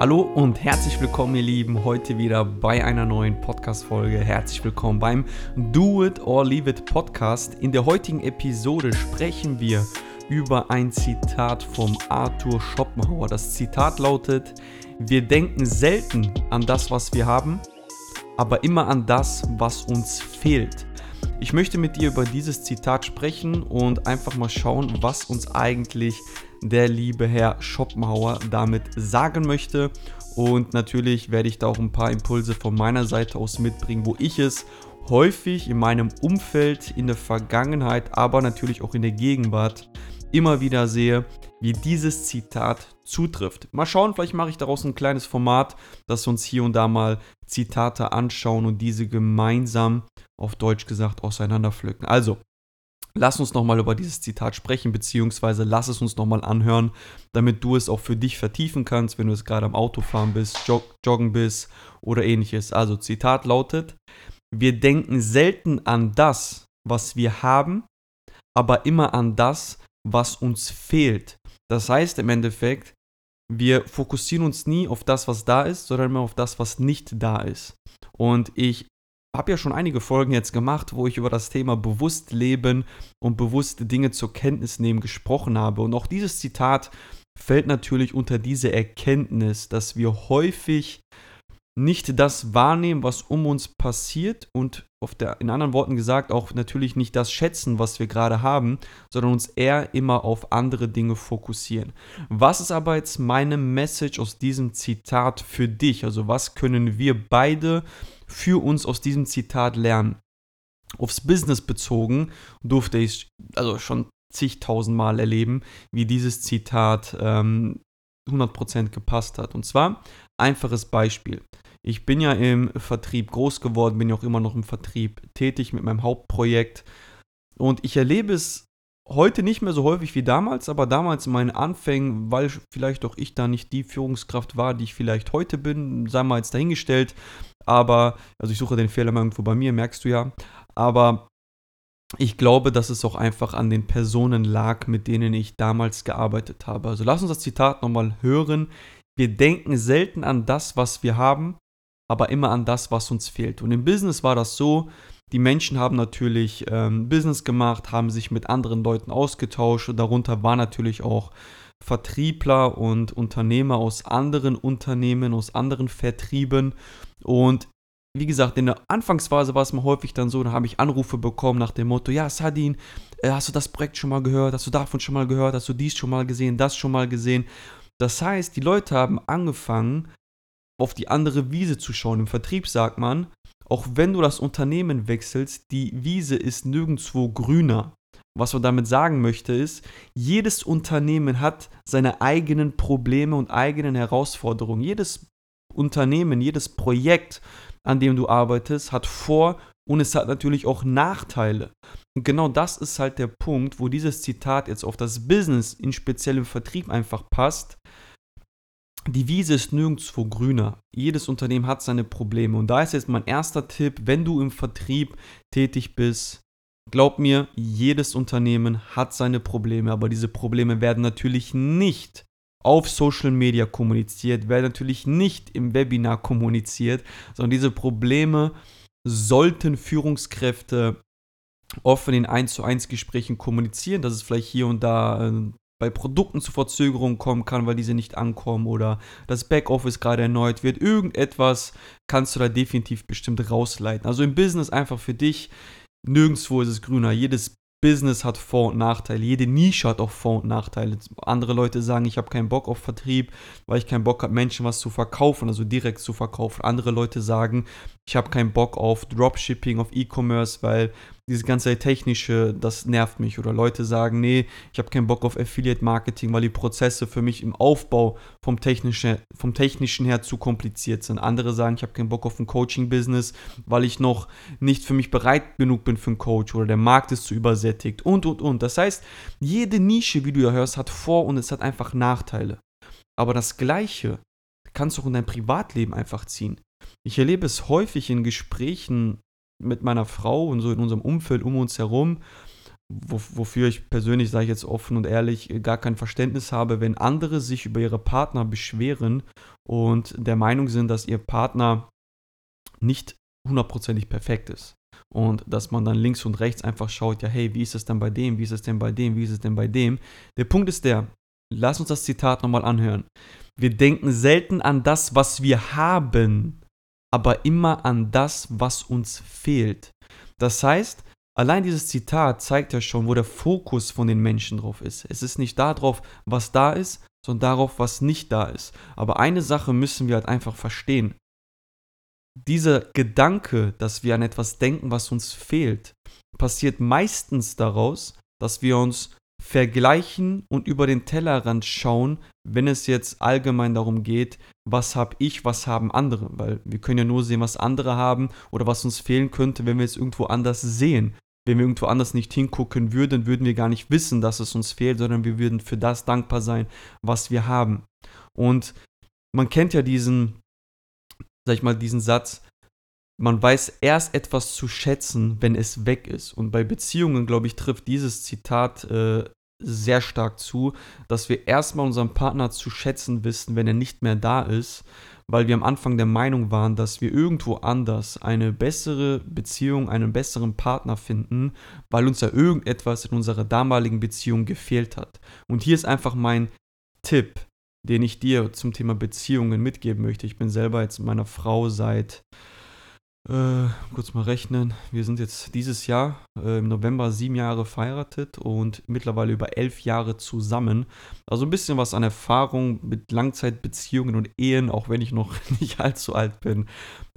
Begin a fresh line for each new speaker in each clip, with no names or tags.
Hallo und herzlich willkommen, ihr Lieben, heute wieder bei einer neuen Podcast-Folge. Herzlich willkommen beim Do It or Leave It Podcast. In der heutigen Episode sprechen wir über ein Zitat vom Arthur Schopenhauer. Das Zitat lautet: Wir denken selten an das, was wir haben, aber immer an das, was uns fehlt. Ich möchte mit dir über dieses Zitat sprechen und einfach mal schauen, was uns eigentlich der liebe Herr Schopenhauer damit sagen möchte. Und natürlich werde ich da auch ein paar Impulse von meiner Seite aus mitbringen, wo ich es häufig in meinem Umfeld, in der Vergangenheit, aber natürlich auch in der Gegenwart immer wieder sehe, wie dieses Zitat zutrifft. Mal schauen, vielleicht mache ich daraus ein kleines Format, dass wir uns hier und da mal Zitate anschauen und diese gemeinsam, auf Deutsch gesagt, auseinanderpflücken. Also, Lass uns nochmal über dieses Zitat sprechen, beziehungsweise lass es uns nochmal anhören, damit du es auch für dich vertiefen kannst, wenn du es gerade am Autofahren bist, jog joggen bist oder ähnliches. Also Zitat lautet, wir denken selten an das, was wir haben, aber immer an das, was uns fehlt. Das heißt im Endeffekt, wir fokussieren uns nie auf das, was da ist, sondern immer auf das, was nicht da ist. Und ich habe ja schon einige Folgen jetzt gemacht, wo ich über das Thema bewusst leben und bewusste Dinge zur Kenntnis nehmen gesprochen habe. Und auch dieses Zitat fällt natürlich unter diese Erkenntnis, dass wir häufig nicht das wahrnehmen, was um uns passiert und der, in anderen Worten gesagt, auch natürlich nicht das schätzen, was wir gerade haben, sondern uns eher immer auf andere Dinge fokussieren. Was ist aber jetzt meine Message aus diesem Zitat für dich? Also was können wir beide für uns aus diesem Zitat lernen? Aufs Business bezogen durfte ich also schon zigtausend Mal erleben, wie dieses Zitat ähm, 100% gepasst hat. Und zwar einfaches Beispiel. Ich bin ja im Vertrieb groß geworden, bin ja auch immer noch im Vertrieb tätig mit meinem Hauptprojekt. Und ich erlebe es heute nicht mehr so häufig wie damals, aber damals in meinen Anfängen, weil vielleicht auch ich da nicht die Führungskraft war, die ich vielleicht heute bin, sei mal jetzt dahingestellt. Aber, also ich suche den Fehler mal irgendwo bei mir, merkst du ja. Aber ich glaube, dass es auch einfach an den Personen lag, mit denen ich damals gearbeitet habe. Also lass uns das Zitat nochmal hören. Wir denken selten an das, was wir haben, aber immer an das, was uns fehlt. Und im Business war das so, die Menschen haben natürlich ähm, Business gemacht, haben sich mit anderen Leuten ausgetauscht. Und darunter waren natürlich auch Vertriebler und Unternehmer aus anderen Unternehmen, aus anderen Vertrieben. Und wie gesagt, in der Anfangsphase war es mal häufig dann so, da habe ich Anrufe bekommen nach dem Motto, ja, Sadin, äh, hast du das Projekt schon mal gehört? Hast du davon schon mal gehört? Hast du dies schon mal gesehen? Das schon mal gesehen? Das heißt, die Leute haben angefangen, auf die andere Wiese zu schauen. Im Vertrieb sagt man, auch wenn du das Unternehmen wechselst, die Wiese ist nirgendwo grüner. Was man damit sagen möchte ist, jedes Unternehmen hat seine eigenen Probleme und eigenen Herausforderungen. Jedes Unternehmen, jedes Projekt, an dem du arbeitest, hat Vor- und es hat natürlich auch Nachteile. Und genau das ist halt der Punkt, wo dieses Zitat jetzt auf das Business, in speziellem Vertrieb einfach passt die Wiese ist nirgendwo grüner. Jedes Unternehmen hat seine Probleme. Und da ist jetzt mein erster Tipp, wenn du im Vertrieb tätig bist, glaub mir, jedes Unternehmen hat seine Probleme, aber diese Probleme werden natürlich nicht auf Social Media kommuniziert, werden natürlich nicht im Webinar kommuniziert, sondern diese Probleme sollten Führungskräfte offen in 1 zu 1 Gesprächen kommunizieren, dass es vielleicht hier und da äh, bei Produkten zu Verzögerungen kommen kann, weil diese nicht ankommen oder das Backoffice gerade erneut wird. Irgendetwas kannst du da definitiv bestimmt rausleiten. Also im Business einfach für dich, nirgendwo ist es grüner. Jedes Business hat Vor- und Nachteile. Jede Nische hat auch Vor- und Nachteile. Andere Leute sagen, ich habe keinen Bock auf Vertrieb, weil ich keinen Bock habe, Menschen was zu verkaufen, also direkt zu verkaufen. Andere Leute sagen, ich habe keinen Bock auf Dropshipping, auf E-Commerce, weil dieses ganze technische, das nervt mich. Oder Leute sagen, nee, ich habe keinen Bock auf Affiliate Marketing, weil die Prozesse für mich im Aufbau vom technischen, vom technischen her zu kompliziert sind. Andere sagen, ich habe keinen Bock auf ein Coaching-Business, weil ich noch nicht für mich bereit genug bin für einen Coach oder der Markt ist zu übersättigt und, und, und. Das heißt, jede Nische, wie du ja hörst, hat Vor- und es hat einfach Nachteile. Aber das Gleiche kannst du auch in dein Privatleben einfach ziehen. Ich erlebe es häufig in Gesprächen mit meiner Frau und so in unserem Umfeld um uns herum, wofür ich persönlich, sage ich jetzt offen und ehrlich, gar kein Verständnis habe, wenn andere sich über ihre Partner beschweren und der Meinung sind, dass ihr Partner nicht hundertprozentig perfekt ist. Und dass man dann links und rechts einfach schaut, ja, hey, wie ist es denn bei dem, wie ist es denn bei dem, wie ist es denn bei dem. Der Punkt ist der, lass uns das Zitat nochmal anhören. Wir denken selten an das, was wir haben, aber immer an das, was uns fehlt. Das heißt, allein dieses Zitat zeigt ja schon, wo der Fokus von den Menschen drauf ist. Es ist nicht darauf, was da ist, sondern darauf, was nicht da ist. Aber eine Sache müssen wir halt einfach verstehen dieser Gedanke, dass wir an etwas denken, was uns fehlt, passiert meistens daraus, dass wir uns vergleichen und über den Tellerrand schauen, wenn es jetzt allgemein darum geht, was habe ich, was haben andere, weil wir können ja nur sehen, was andere haben oder was uns fehlen könnte, wenn wir es irgendwo anders sehen. Wenn wir irgendwo anders nicht hingucken würden, würden wir gar nicht wissen, dass es uns fehlt, sondern wir würden für das dankbar sein, was wir haben. Und man kennt ja diesen sag ich mal, diesen Satz, man weiß erst etwas zu schätzen, wenn es weg ist. Und bei Beziehungen, glaube ich, trifft dieses Zitat äh, sehr stark zu, dass wir erstmal unseren Partner zu schätzen wissen, wenn er nicht mehr da ist, weil wir am Anfang der Meinung waren, dass wir irgendwo anders eine bessere Beziehung, einen besseren Partner finden, weil uns ja irgendetwas in unserer damaligen Beziehung gefehlt hat. Und hier ist einfach mein Tipp den ich dir zum Thema Beziehungen mitgeben möchte. Ich bin selber jetzt meiner Frau seit, äh, kurz mal rechnen, wir sind jetzt dieses Jahr äh, im November sieben Jahre verheiratet und mittlerweile über elf Jahre zusammen. Also ein bisschen was an Erfahrung mit Langzeitbeziehungen und Ehen, auch wenn ich noch nicht allzu alt bin,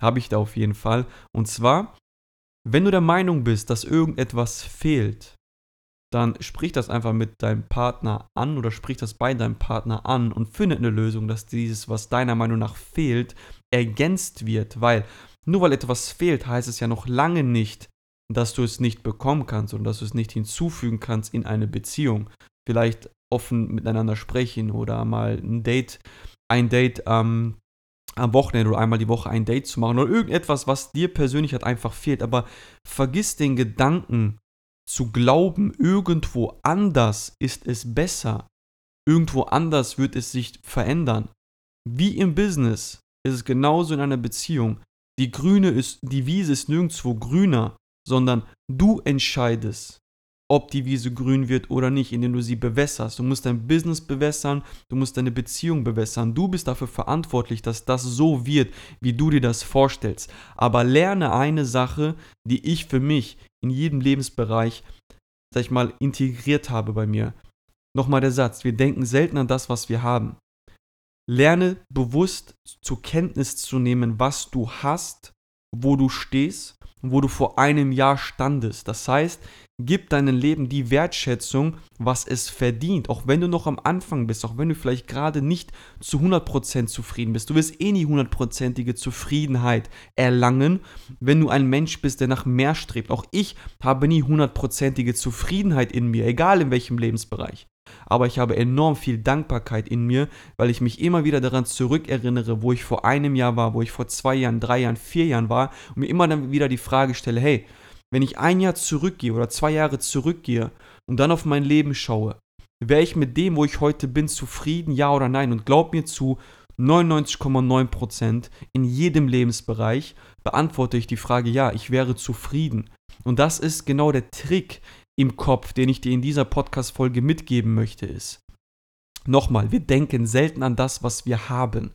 habe ich da auf jeden Fall. Und zwar, wenn du der Meinung bist, dass irgendetwas fehlt, dann sprich das einfach mit deinem Partner an oder sprich das bei deinem Partner an und findet eine Lösung, dass dieses, was deiner Meinung nach fehlt, ergänzt wird. Weil nur weil etwas fehlt, heißt es ja noch lange nicht, dass du es nicht bekommen kannst und dass du es nicht hinzufügen kannst in eine Beziehung. Vielleicht offen miteinander sprechen oder mal ein Date, ein Date ähm, am Wochenende oder einmal die Woche ein Date zu machen oder irgendetwas, was dir persönlich halt einfach fehlt. Aber vergiss den Gedanken, zu glauben, irgendwo anders ist es besser, irgendwo anders wird es sich verändern. Wie im Business ist es genauso in einer Beziehung. Die grüne ist, die Wiese ist nirgendwo grüner, sondern du entscheidest, ob die Wiese grün wird oder nicht, indem du sie bewässerst. Du musst dein Business bewässern, du musst deine Beziehung bewässern. Du bist dafür verantwortlich, dass das so wird, wie du dir das vorstellst. Aber lerne eine Sache, die ich für mich in jedem Lebensbereich, sag ich mal, integriert habe bei mir. Nochmal der Satz, wir denken selten an das, was wir haben. Lerne bewusst zur Kenntnis zu nehmen, was du hast, wo du stehst wo du vor einem Jahr standest. Das heißt, gib deinem Leben die Wertschätzung, was es verdient, auch wenn du noch am Anfang bist, auch wenn du vielleicht gerade nicht zu 100% zufrieden bist. Du wirst eh nie hundertprozentige Zufriedenheit erlangen, wenn du ein Mensch bist, der nach mehr strebt. Auch ich habe nie hundertprozentige Zufriedenheit in mir, egal in welchem Lebensbereich aber ich habe enorm viel Dankbarkeit in mir, weil ich mich immer wieder daran zurückerinnere, wo ich vor einem Jahr war, wo ich vor zwei Jahren, drei Jahren, vier Jahren war und mir immer dann wieder die Frage stelle, hey, wenn ich ein Jahr zurückgehe oder zwei Jahre zurückgehe und dann auf mein Leben schaue, wäre ich mit dem, wo ich heute bin, zufrieden, ja oder nein? Und glaub mir zu, 99,9% in jedem Lebensbereich beantworte ich die Frage, ja, ich wäre zufrieden. Und das ist genau der Trick, im Kopf, den ich dir in dieser Podcast-Folge mitgeben möchte, ist, nochmal, wir denken selten an das, was wir haben.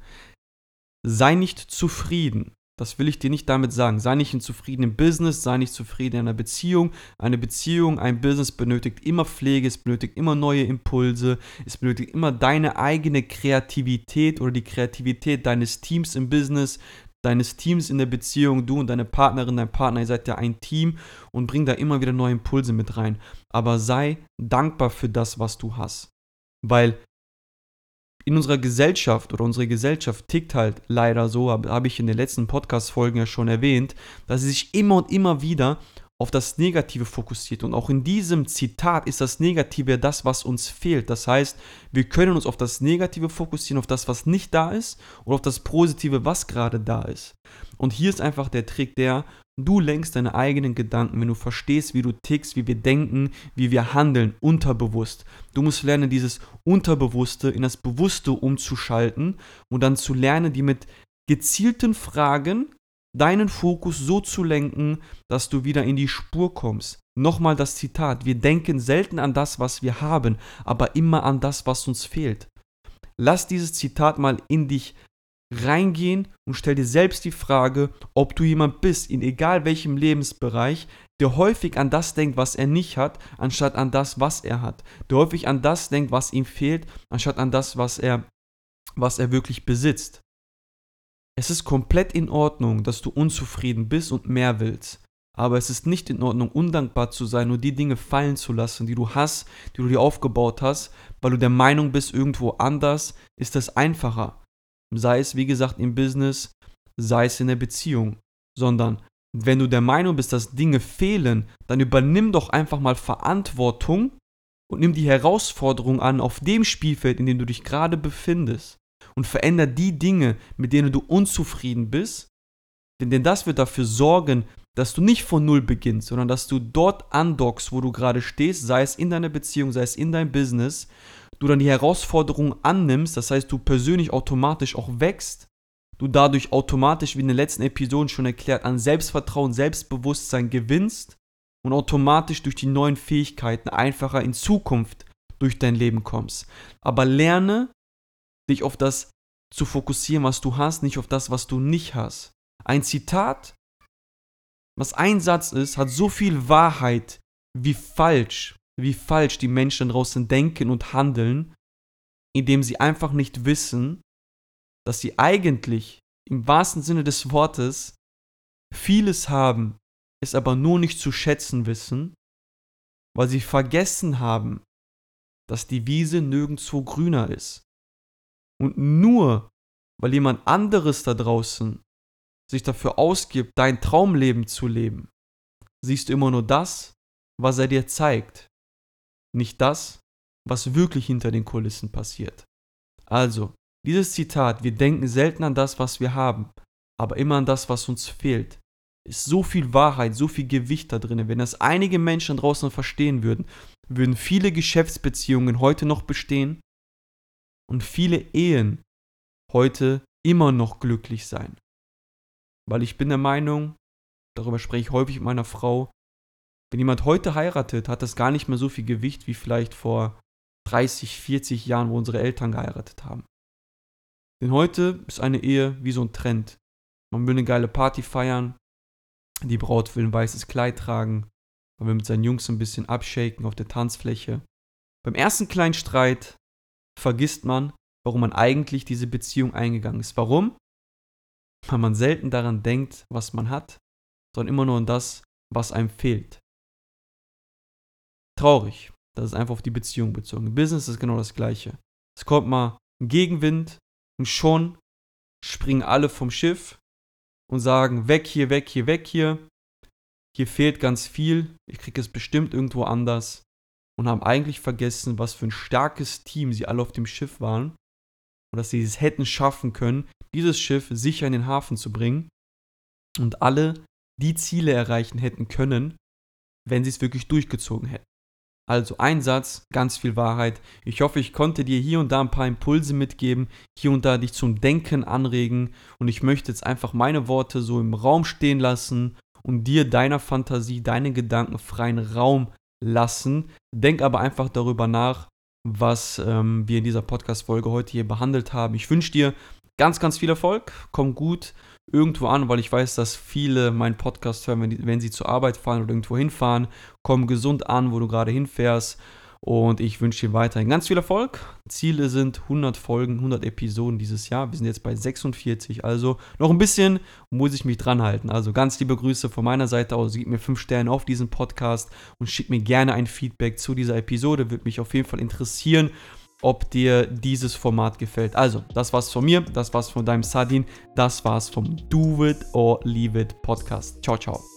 Sei nicht zufrieden. Das will ich dir nicht damit sagen. Sei nicht zufrieden im Business, sei nicht zufrieden in einer Beziehung. Eine Beziehung, ein Business benötigt immer Pflege, es benötigt immer neue Impulse, es benötigt immer deine eigene Kreativität oder die Kreativität deines Teams im Business, deines Teams in der Beziehung, du und deine Partnerin, dein Partner, ihr seid ja ein Team und bring da immer wieder neue Impulse mit rein. Aber sei dankbar für das, was du hast. Weil in unserer Gesellschaft oder unsere Gesellschaft tickt halt leider so, habe hab ich in den letzten Podcast-Folgen ja schon erwähnt, dass sie sich immer und immer wieder auf das Negative fokussiert. Und auch in diesem Zitat ist das Negative das, was uns fehlt. Das heißt, wir können uns auf das Negative fokussieren, auf das, was nicht da ist, und auf das Positive, was gerade da ist. Und hier ist einfach der Trick, der du lenkst deine eigenen Gedanken, wenn du verstehst, wie du tickst, wie wir denken, wie wir handeln, unterbewusst. Du musst lernen, dieses Unterbewusste in das Bewusste umzuschalten und dann zu lernen, die mit gezielten Fragen deinen Fokus so zu lenken, dass du wieder in die Spur kommst. Nochmal das Zitat, wir denken selten an das, was wir haben, aber immer an das, was uns fehlt. Lass dieses Zitat mal in dich reingehen und stell dir selbst die Frage, ob du jemand bist, in egal welchem Lebensbereich, der häufig an das denkt, was er nicht hat, anstatt an das, was er hat. Der häufig an das denkt, was ihm fehlt, anstatt an das, was er, was er wirklich besitzt. Es ist komplett in Ordnung, dass du unzufrieden bist und mehr willst. Aber es ist nicht in Ordnung, undankbar zu sein und die Dinge fallen zu lassen, die du hast, die du dir aufgebaut hast, weil du der Meinung bist, irgendwo anders ist das einfacher. Sei es, wie gesagt, im Business, sei es in der Beziehung. Sondern wenn du der Meinung bist, dass Dinge fehlen, dann übernimm doch einfach mal Verantwortung und nimm die Herausforderung an auf dem Spielfeld, in dem du dich gerade befindest und veränder die Dinge, mit denen du unzufrieden bist, denn, denn das wird dafür sorgen, dass du nicht von Null beginnst, sondern dass du dort andockst, wo du gerade stehst, sei es in deiner Beziehung, sei es in deinem Business, du dann die Herausforderung annimmst, das heißt, du persönlich automatisch auch wächst, du dadurch automatisch, wie in den letzten Episoden schon erklärt, an Selbstvertrauen, Selbstbewusstsein gewinnst und automatisch durch die neuen Fähigkeiten einfacher in Zukunft durch dein Leben kommst. Aber lerne dich auf das zu fokussieren, was du hast, nicht auf das, was du nicht hast. Ein Zitat, was ein Satz ist, hat so viel Wahrheit, wie falsch, wie falsch die Menschen draußen denken und handeln, indem sie einfach nicht wissen, dass sie eigentlich im wahrsten Sinne des Wortes vieles haben, es aber nur nicht zu schätzen wissen, weil sie vergessen haben, dass die Wiese nirgendwo grüner ist. Und nur weil jemand anderes da draußen sich dafür ausgibt, dein Traumleben zu leben, siehst du immer nur das, was er dir zeigt, nicht das, was wirklich hinter den Kulissen passiert. Also, dieses Zitat, wir denken selten an das, was wir haben, aber immer an das, was uns fehlt, ist so viel Wahrheit, so viel Gewicht da drin. Wenn das einige Menschen draußen verstehen würden, würden viele Geschäftsbeziehungen heute noch bestehen und viele Ehen heute immer noch glücklich sein. Weil ich bin der Meinung, darüber spreche ich häufig mit meiner Frau, wenn jemand heute heiratet, hat das gar nicht mehr so viel Gewicht wie vielleicht vor 30, 40 Jahren, wo unsere Eltern geheiratet haben. Denn heute ist eine Ehe wie so ein Trend. Man will eine geile Party feiern, die Braut will ein weißes Kleid tragen, man will mit seinen Jungs ein bisschen abshaken auf der Tanzfläche. Beim ersten kleinen Streit vergisst man, warum man eigentlich diese Beziehung eingegangen ist. Warum? Weil man selten daran denkt, was man hat, sondern immer nur an das, was einem fehlt. Traurig. Das ist einfach auf die Beziehung bezogen. Business ist genau das Gleiche. Es kommt mal ein Gegenwind und schon springen alle vom Schiff und sagen, weg hier, weg hier, weg hier. Hier fehlt ganz viel. Ich kriege es bestimmt irgendwo anders und haben eigentlich vergessen, was für ein starkes Team sie alle auf dem Schiff waren und dass sie es hätten schaffen können, dieses Schiff sicher in den Hafen zu bringen und alle die Ziele erreichen hätten können, wenn sie es wirklich durchgezogen hätten. Also ein Satz, ganz viel Wahrheit. Ich hoffe, ich konnte dir hier und da ein paar Impulse mitgeben, hier und da dich zum Denken anregen und ich möchte jetzt einfach meine Worte so im Raum stehen lassen und dir deiner Fantasie, deinen Gedanken freien Raum lassen. Denk aber einfach darüber nach, was ähm, wir in dieser Podcast-Folge heute hier behandelt haben. Ich wünsche dir ganz, ganz viel Erfolg. Komm gut irgendwo an, weil ich weiß, dass viele meinen Podcast hören, wenn, die, wenn sie zur Arbeit fahren oder irgendwo hinfahren. Komm gesund an, wo du gerade hinfährst. Und ich wünsche dir weiterhin ganz viel Erfolg. Ziele sind 100 Folgen, 100 Episoden dieses Jahr. Wir sind jetzt bei 46, also noch ein bisschen muss ich mich dran halten. Also ganz liebe Grüße von meiner Seite aus. Gib mir 5 Sterne auf diesen Podcast und schick mir gerne ein Feedback zu dieser Episode. Würde mich auf jeden Fall interessieren ob dir dieses Format gefällt. Also, das war's von mir, das war's von deinem Sadin, das war's vom Do It or Leave It Podcast. Ciao, ciao.